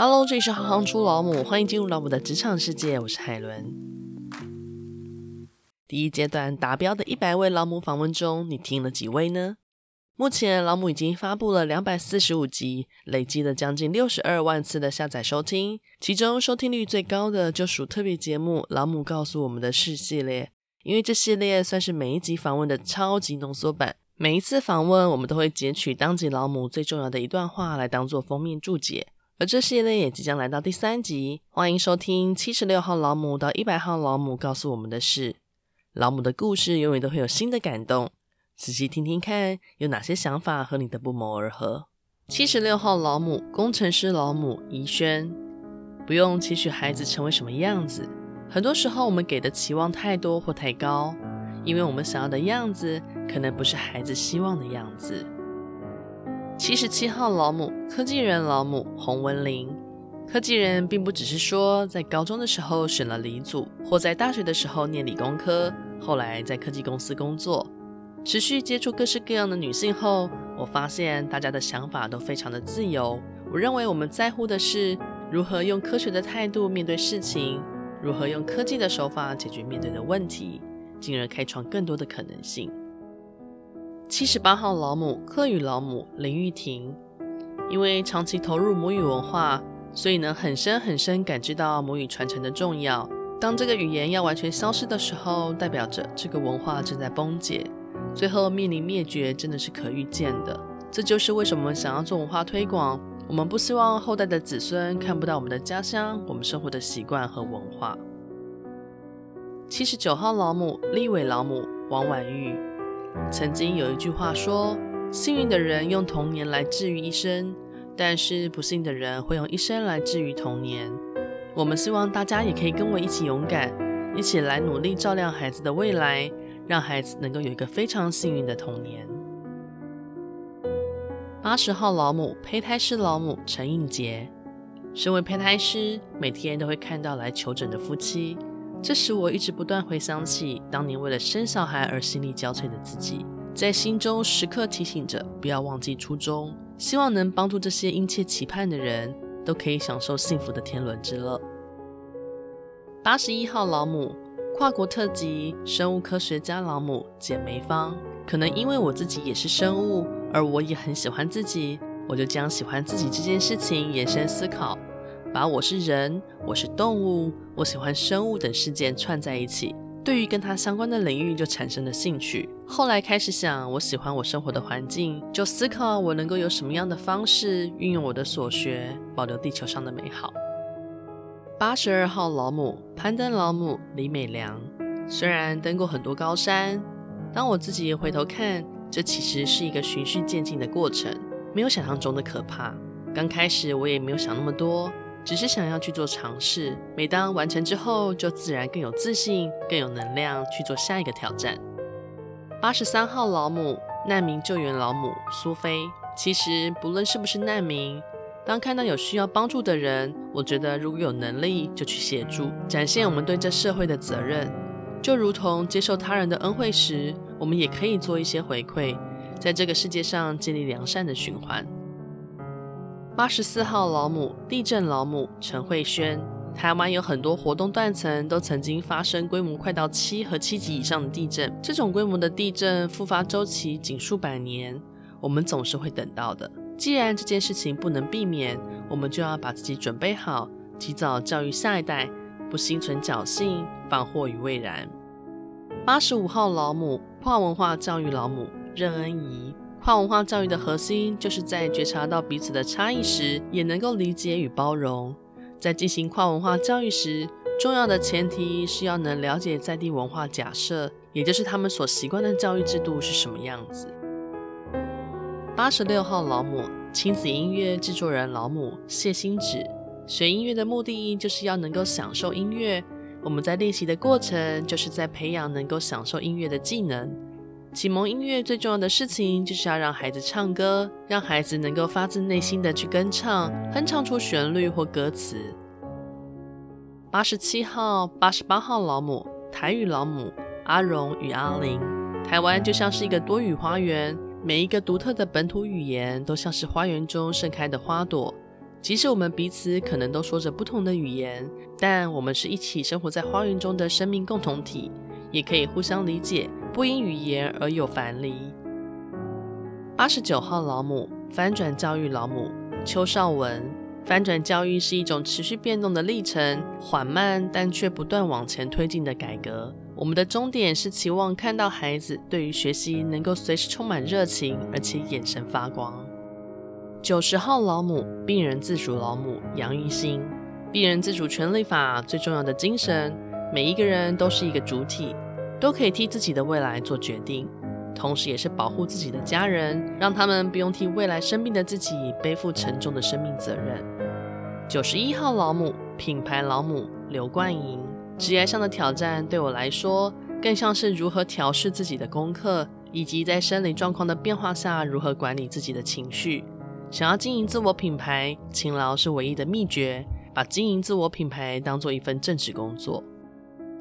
Hello，这里是行行出老母，欢迎进入老母的职场世界，我是海伦。第一阶段达标的一百位老母访问中，你听了几位呢？目前老母已经发布了两百四十五集，累积了将近六十二万次的下载收听，其中收听率最高的就属特别节目《老母告诉我们的事》系列，因为这系列算是每一集访问的超级浓缩版，每一次访问我们都会截取当集老母最重要的一段话来当做封面注解。而这系列也即将来到第三集，欢迎收听七十六号老母到一百号老母告诉我们的事。老母的故事永远都会有新的感动，仔细听听看，有哪些想法和你的不谋而合。七十六号老母，工程师老母宜萱，不用期许孩子成为什么样子，很多时候我们给的期望太多或太高，因为我们想要的样子，可能不是孩子希望的样子。七十七号老母，科技人老母洪文玲。科技人并不只是说在高中的时候选了理组，或在大学的时候念理工科，后来在科技公司工作。持续接触各式各样的女性后，我发现大家的想法都非常的自由。我认为我们在乎的是如何用科学的态度面对事情，如何用科技的手法解决面对的问题，进而开创更多的可能性。七十八号老母，客语老母林玉婷，因为长期投入母语文化，所以能很深很深感知到母语传承的重要。当这个语言要完全消失的时候，代表着这个文化正在崩解，最后面临灭绝，真的是可预见的。这就是为什么想要做文化推广，我们不希望后代的子孙看不到我们的家乡、我们生活的习惯和文化。七十九号老母，立伟老母王婉玉。曾经有一句话说：“幸运的人用童年来治愈一生，但是不幸的人会用一生来治愈童年。”我们希望大家也可以跟我一起勇敢，一起来努力照亮孩子的未来，让孩子能够有一个非常幸运的童年。八十号老母，胚胎师老母陈映洁，身为胚胎师，每天都会看到来求诊的夫妻。这使我一直不断回想起当年为了生小孩而心力交瘁的自己，在心中时刻提醒着不要忘记初衷，希望能帮助这些殷切期盼的人都可以享受幸福的天伦之乐。八十一号老母，跨国特级生物科学家老母简梅芳，可能因为我自己也是生物，而我也很喜欢自己，我就将喜欢自己这件事情延伸思考。把我是人，我是动物，我喜欢生物等事件串在一起，对于跟它相关的领域就产生了兴趣。后来开始想，我喜欢我生活的环境，就思考我能够有什么样的方式运用我的所学，保留地球上的美好。八十二号老母，攀登老母李美良，虽然登过很多高山，当我自己回头看，这其实是一个循序渐进的过程，没有想象中的可怕。刚开始我也没有想那么多。只是想要去做尝试，每当完成之后，就自然更有自信、更有能量去做下一个挑战。八十三号老母，难民救援老母苏菲。其实不论是不是难民，当看到有需要帮助的人，我觉得如果有能力就去协助，展现我们对这社会的责任。就如同接受他人的恩惠时，我们也可以做一些回馈，在这个世界上建立良善的循环。八十四号老母，地震老母陈慧萱。台湾有很多活动断层，都曾经发生规模快到七和七级以上的地震。这种规模的地震复发周期仅数百年，我们总是会等到的。既然这件事情不能避免，我们就要把自己准备好，及早教育下一代，不心存侥幸，防祸于未然。八十五号老母，跨文化教育老母任恩怡。跨文化教育的核心，就是在觉察到彼此的差异时，也能够理解与包容。在进行跨文化教育时，重要的前提是要能了解在地文化假设，也就是他们所习惯的教育制度是什么样子。八十六号老母，亲子音乐制作人老母谢欣芷。学音乐的目的就是要能够享受音乐，我们在练习的过程，就是在培养能够享受音乐的技能。启蒙音乐最重要的事情，就是要让孩子唱歌，让孩子能够发自内心的去跟唱，哼唱出旋律或歌词。八十七号、八十八号老母，台语老母阿荣与阿玲。台湾就像是一个多语花园，每一个独特的本土语言都像是花园中盛开的花朵，即使我们彼此可能都说着不同的语言，但我们是一起生活在花园中的生命共同体，也可以互相理解，不因语言而有樊篱。八十九号老母，翻转教育老母邱少文。翻转教育是一种持续变动的历程，缓慢但却不断往前推进的改革。我们的终点是期望看到孩子对于学习能够随时充满热情，而且眼神发光。九十号老母，病人自主老母杨玉欣。病人自主权利法最重要的精神，每一个人都是一个主体，都可以替自己的未来做决定，同时也是保护自己的家人，让他们不用替未来生病的自己背负沉重的生命责任。九十一号老母，品牌老母刘冠莹。职业上的挑战对我来说，更像是如何调试自己的功课，以及在生理状况的变化下如何管理自己的情绪。想要经营自我品牌，勤劳是唯一的秘诀。把经营自我品牌当做一份正职工作。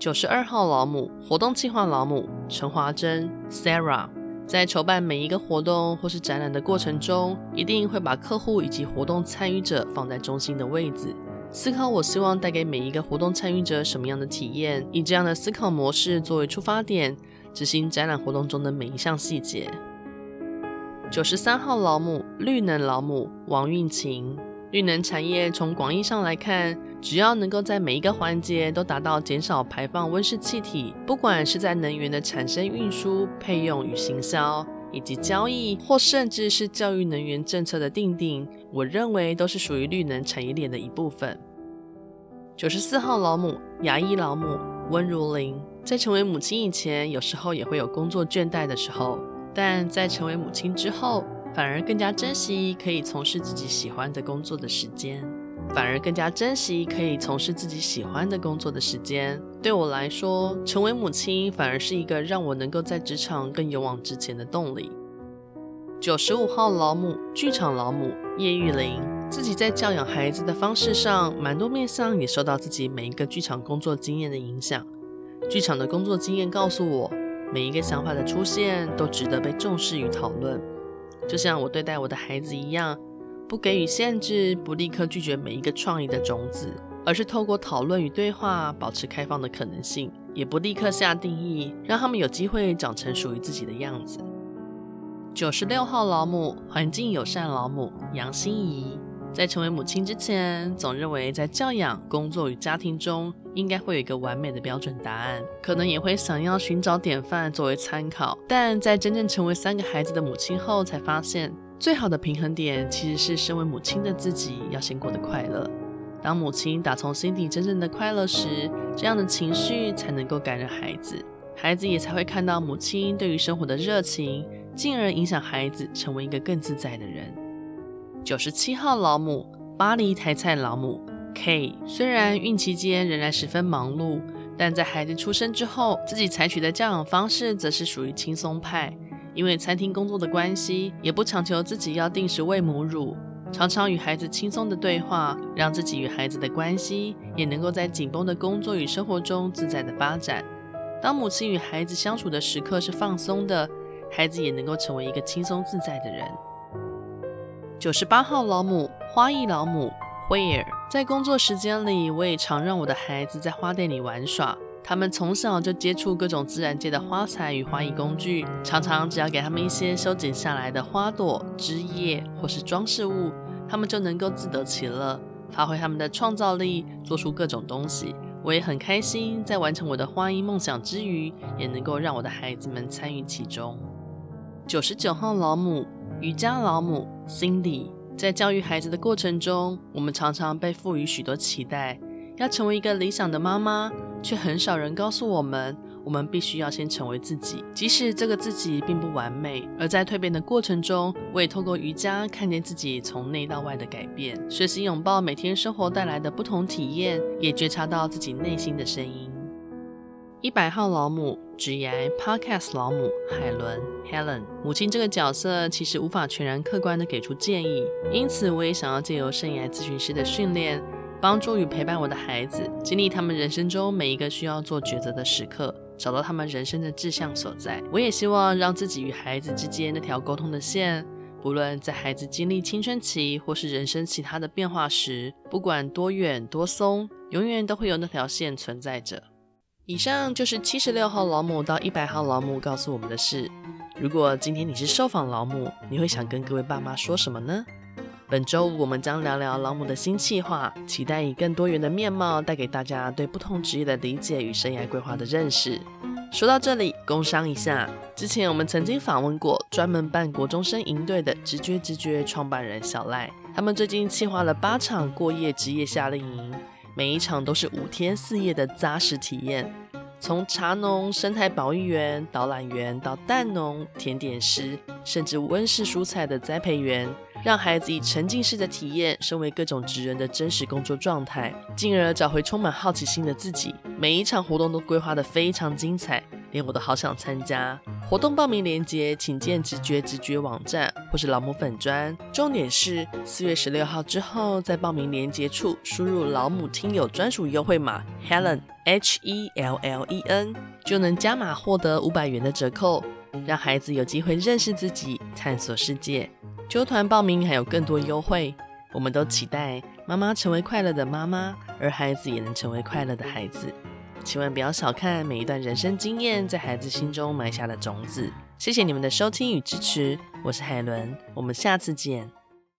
九十二号老母，活动计划老母陈华珍 Sarah，在筹办每一个活动或是展览的过程中，一定会把客户以及活动参与者放在中心的位置，思考我希望带给每一个活动参与者什么样的体验，以这样的思考模式作为出发点，执行展览活动中的每一项细节。九十三号老母，绿能老母王运晴。绿能产业从广义上来看，只要能够在每一个环节都达到减少排放温室气体，不管是在能源的产生、运输、配用与行销，以及交易，或甚至是教育能源政策的订定，我认为都是属于绿能产业链的一部分。九十四号老母，牙医老母温如玲，在成为母亲以前，有时候也会有工作倦怠的时候。但在成为母亲之后，反而更加珍惜可以从事自己喜欢的工作的时间，反而更加珍惜可以从事自己喜欢的工作的时间。对我来说，成为母亲反而是一个让我能够在职场更勇往直前的动力。九十五号老母，剧场老母叶玉玲，自己在教养孩子的方式上，蛮多面向也受到自己每一个剧场工作经验的影响。剧场的工作经验告诉我。每一个想法的出现都值得被重视与讨论，就像我对待我的孩子一样，不给予限制，不立刻拒绝每一个创意的种子，而是透过讨论与对话，保持开放的可能性，也不立刻下定义，让他们有机会长成属于自己的样子。九十六号老母，环境友善老母杨心怡。在成为母亲之前，总认为在教养、工作与家庭中应该会有一个完美的标准答案，可能也会想要寻找典范作为参考。但在真正成为三个孩子的母亲后，才发现最好的平衡点其实是身为母亲的自己要先过得快乐。当母亲打从心底真正的快乐时，这样的情绪才能够感染孩子，孩子也才会看到母亲对于生活的热情，进而影响孩子成为一个更自在的人。九十七号老母，巴黎台菜老母 K，虽然孕期间仍然十分忙碌，但在孩子出生之后，自己采取的教养方式则是属于轻松派。因为餐厅工作的关系，也不强求自己要定时喂母乳，常常与孩子轻松的对话，让自己与孩子的关系也能够在紧绷的工作与生活中自在的发展。当母亲与孩子相处的时刻是放松的，孩子也能够成为一个轻松自在的人。九十八号老母，花艺老母惠儿，在工作时间里，我也常让我的孩子在花店里玩耍。他们从小就接触各种自然界的花材与花艺工具，常常只要给他们一些修剪下来的花朵、枝叶或是装饰物，他们就能够自得其乐，发挥他们的创造力，做出各种东西。我也很开心，在完成我的花艺梦想之余，也能够让我的孩子们参与其中。九十九号老母。瑜伽老母 Cindy，在教育孩子的过程中，我们常常被赋予许多期待，要成为一个理想的妈妈，却很少人告诉我们，我们必须要先成为自己，即使这个自己并不完美。而在蜕变的过程中，我也透过瑜伽看见自己从内到外的改变，学习拥抱每天生活带来的不同体验，也觉察到自己内心的声音。一百号老母，职涯 Podcast 老母海伦 Helen，母亲这个角色其实无法全然客观地给出建议，因此我也想要借由生涯咨询师的训练，帮助与陪伴我的孩子，经历他们人生中每一个需要做抉择的时刻，找到他们人生的志向所在。我也希望让自己与孩子之间那条沟通的线，不论在孩子经历青春期或是人生其他的变化时，不管多远多松，永远都会有那条线存在着。以上就是七十六号老母到一百号老母告诉我们的事。如果今天你是受访老母，你会想跟各位爸妈说什么呢？本周我们将聊聊老母的新计划，期待以更多元的面貌带给大家对不同职业的理解与生涯规划的认识。说到这里，工商一下，之前我们曾经访问过专门办国中生营队的直觉直觉创办人小赖，他们最近计划了八场过夜职业夏令营，每一场都是五天四夜的扎实体验，从茶农、生态保育员、导览员到蛋农、甜点师，甚至温室蔬菜的栽培员。让孩子以沉浸式的体验，身为各种职人的真实工作状态，进而找回充满好奇心的自己。每一场活动都规划得非常精彩，连我都好想参加。活动报名链接请见直觉直觉网站或是老母粉专。重点是四月十六号之后，在报名链接处输入老母听友专属优惠码 Helen H E L L E N，就能加码获得五百元的折扣，让孩子有机会认识自己，探索世界。揪团报名还有更多优惠，我们都期待妈妈成为快乐的妈妈，而孩子也能成为快乐的孩子。千万不要小看每一段人生经验在孩子心中埋下的种子。谢谢你们的收听与支持，我是海伦，我们下次见。